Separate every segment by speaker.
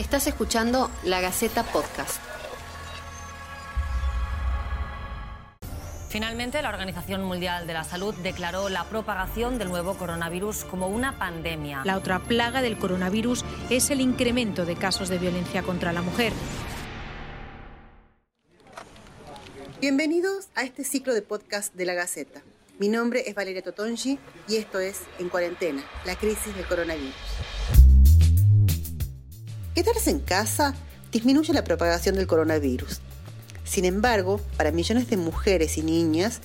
Speaker 1: Estás escuchando La Gaceta Podcast.
Speaker 2: Finalmente, la Organización Mundial de la Salud declaró la propagación del nuevo coronavirus como una pandemia.
Speaker 3: La otra plaga del coronavirus es el incremento de casos de violencia contra la mujer.
Speaker 4: Bienvenidos a este ciclo de podcast de la Gaceta. Mi nombre es Valeria Totongi y esto es En Cuarentena, la crisis del coronavirus. Quedarse en casa disminuye la propagación del coronavirus sin embargo, para millones de mujeres y niñas,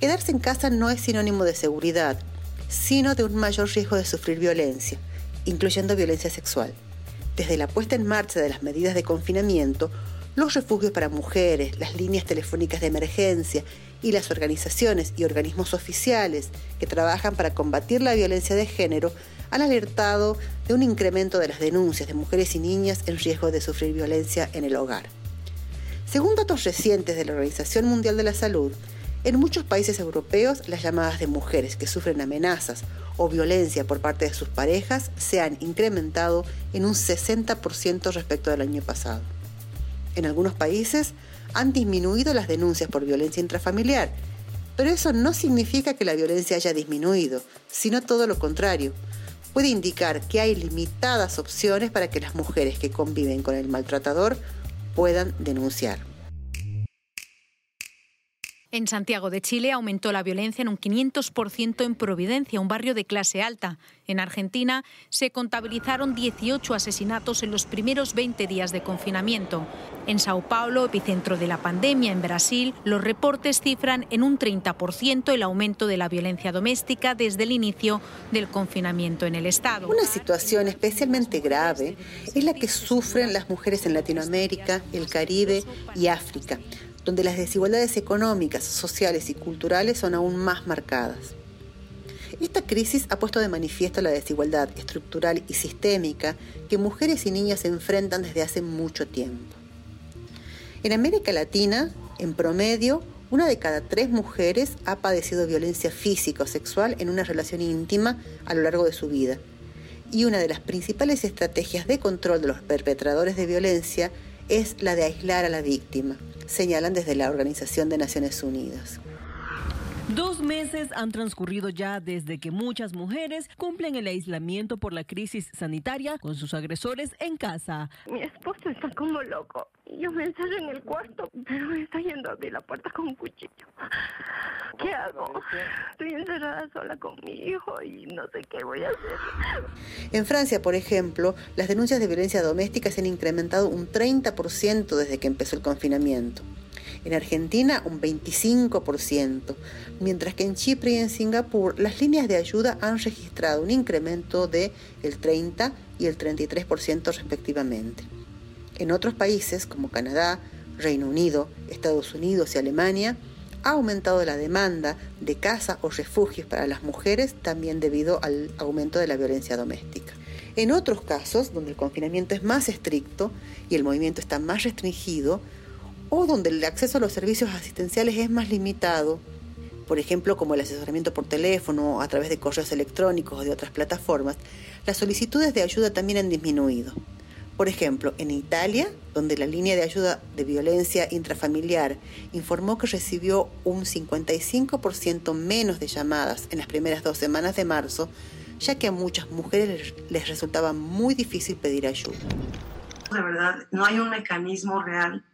Speaker 4: quedarse en casa no es sinónimo de seguridad, sino de un mayor riesgo de sufrir violencia, incluyendo violencia sexual. Desde la puesta en marcha de las medidas de confinamiento, los refugios para mujeres, las líneas telefónicas de emergencia y las organizaciones y organismos oficiales que trabajan para combatir la violencia de género han alertado de un incremento de las denuncias de mujeres y niñas en riesgo de sufrir violencia en el hogar. Según datos recientes de la Organización Mundial de la Salud, en muchos países europeos las llamadas de mujeres que sufren amenazas o violencia por parte de sus parejas se han incrementado en un 60% respecto del año pasado. En algunos países han disminuido las denuncias por violencia intrafamiliar, pero eso no significa que la violencia haya disminuido, sino todo lo contrario. Puede indicar que hay limitadas opciones para que las mujeres que conviven con el maltratador puedan denunciar.
Speaker 3: En Santiago de Chile aumentó la violencia en un 500% en Providencia, un barrio de clase alta. En Argentina se contabilizaron 18 asesinatos en los primeros 20 días de confinamiento. En Sao Paulo, epicentro de la pandemia en Brasil, los reportes cifran en un 30% el aumento de la violencia doméstica desde el inicio del confinamiento en el Estado.
Speaker 4: Una situación especialmente grave es la que sufren las mujeres en Latinoamérica, el Caribe y África donde las desigualdades económicas, sociales y culturales son aún más marcadas. Esta crisis ha puesto de manifiesto la desigualdad estructural y sistémica que mujeres y niñas enfrentan desde hace mucho tiempo. En América Latina, en promedio, una de cada tres mujeres ha padecido violencia física o sexual en una relación íntima a lo largo de su vida. Y una de las principales estrategias de control de los perpetradores de violencia es la de aislar a la víctima, señalan desde la Organización de Naciones Unidas.
Speaker 5: Dos meses han transcurrido ya desde que muchas mujeres cumplen el aislamiento por la crisis sanitaria con sus agresores en casa.
Speaker 6: Mi esposo está como loco. Yo me encerré en el cuarto, pero me está yendo a abrir la puerta con un cuchillo. ¿Qué hago? Estoy encerrada sola con mi hijo y no sé qué voy a hacer.
Speaker 4: En Francia, por ejemplo, las denuncias de violencia doméstica se han incrementado un 30% desde que empezó el confinamiento en Argentina un 25%, mientras que en Chipre y en Singapur las líneas de ayuda han registrado un incremento de el 30 y el 33% respectivamente. En otros países como Canadá, Reino Unido, Estados Unidos y Alemania, ha aumentado la demanda de casa o refugios para las mujeres también debido al aumento de la violencia doméstica. En otros casos, donde el confinamiento es más estricto y el movimiento está más restringido, o donde el acceso a los servicios asistenciales es más limitado, por ejemplo como el asesoramiento por teléfono, a través de correos electrónicos o de otras plataformas, las solicitudes de ayuda también han disminuido. Por ejemplo, en Italia, donde la línea de ayuda de violencia intrafamiliar informó que recibió un 55% menos de llamadas en las primeras dos semanas de marzo, ya que a muchas mujeres les resultaba muy difícil pedir ayuda.
Speaker 7: De verdad, no hay un mecanismo real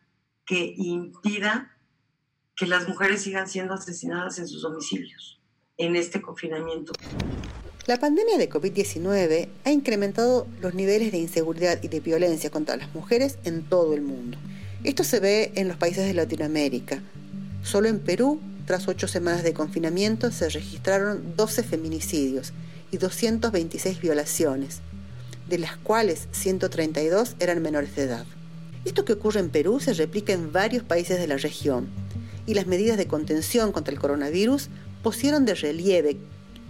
Speaker 7: que impida que las mujeres sigan siendo asesinadas en sus domicilios en este confinamiento.
Speaker 4: La pandemia de COVID-19 ha incrementado los niveles de inseguridad y de violencia contra las mujeres en todo el mundo. Esto se ve en los países de Latinoamérica. Solo en Perú, tras ocho semanas de confinamiento, se registraron 12 feminicidios y 226 violaciones, de las cuales 132 eran menores de edad. Esto que ocurre en Perú se replica en varios países de la región y las medidas de contención contra el coronavirus pusieron de relieve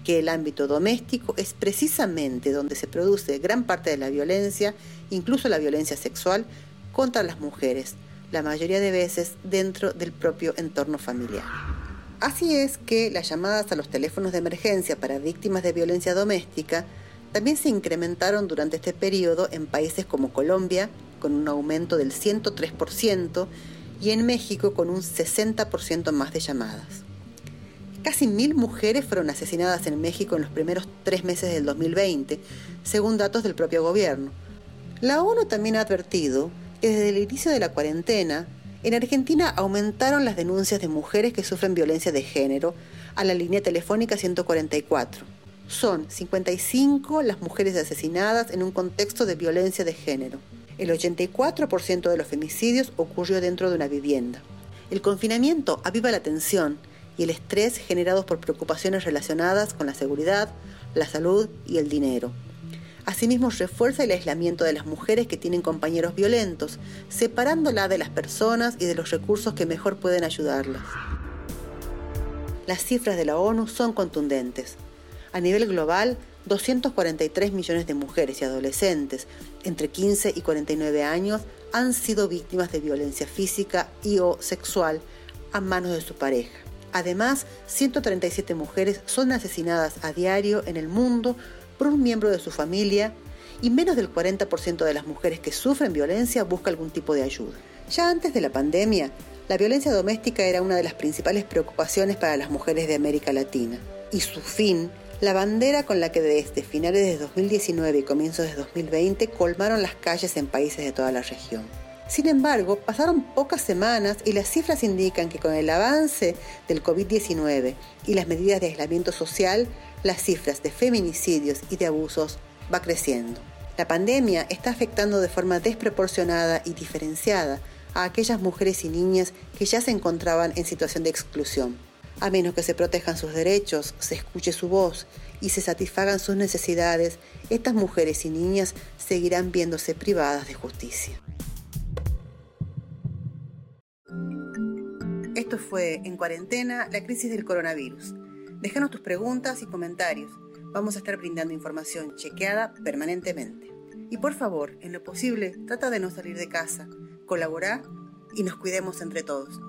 Speaker 4: que el ámbito doméstico es precisamente donde se produce gran parte de la violencia, incluso la violencia sexual, contra las mujeres, la mayoría de veces dentro del propio entorno familiar. Así es que las llamadas a los teléfonos de emergencia para víctimas de violencia doméstica también se incrementaron durante este periodo en países como Colombia, con un aumento del 103%, y en México con un 60% más de llamadas. Casi mil mujeres fueron asesinadas en México en los primeros tres meses del 2020, según datos del propio gobierno. La ONU también ha advertido que desde el inicio de la cuarentena, en Argentina aumentaron las denuncias de mujeres que sufren violencia de género a la línea telefónica 144. Son 55 las mujeres asesinadas en un contexto de violencia de género. El 84% de los femicidios ocurrió dentro de una vivienda. El confinamiento aviva la tensión y el estrés generados por preocupaciones relacionadas con la seguridad, la salud y el dinero. Asimismo, refuerza el aislamiento de las mujeres que tienen compañeros violentos, separándola de las personas y de los recursos que mejor pueden ayudarlas. Las cifras de la ONU son contundentes. A nivel global, 243 millones de mujeres y adolescentes entre 15 y 49 años han sido víctimas de violencia física y o sexual a manos de su pareja. Además, 137 mujeres son asesinadas a diario en el mundo por un miembro de su familia y menos del 40% de las mujeres que sufren violencia busca algún tipo de ayuda. Ya antes de la pandemia, la violencia doméstica era una de las principales preocupaciones para las mujeres de América Latina y su fin, la bandera con la que desde finales de 2019 y comienzos de 2020 colmaron las calles en países de toda la región. Sin embargo, pasaron pocas semanas y las cifras indican que con el avance del COVID-19 y las medidas de aislamiento social, las cifras de feminicidios y de abusos va creciendo. La pandemia está afectando de forma desproporcionada y diferenciada a aquellas mujeres y niñas que ya se encontraban en situación de exclusión. A menos que se protejan sus derechos, se escuche su voz y se satisfagan sus necesidades, estas mujeres y niñas seguirán viéndose privadas de justicia. Esto fue En Cuarentena, la crisis del coronavirus. Déjanos tus preguntas y comentarios. Vamos a estar brindando información chequeada permanentemente. Y por favor, en lo posible, trata de no salir de casa, colaborar y nos cuidemos entre todos.